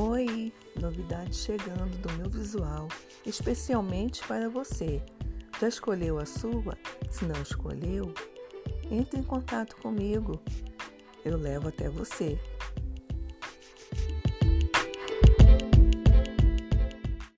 Oi, novidades chegando do meu visual, especialmente para você. Já escolheu a sua? Se não escolheu, entre em contato comigo. Eu levo até você.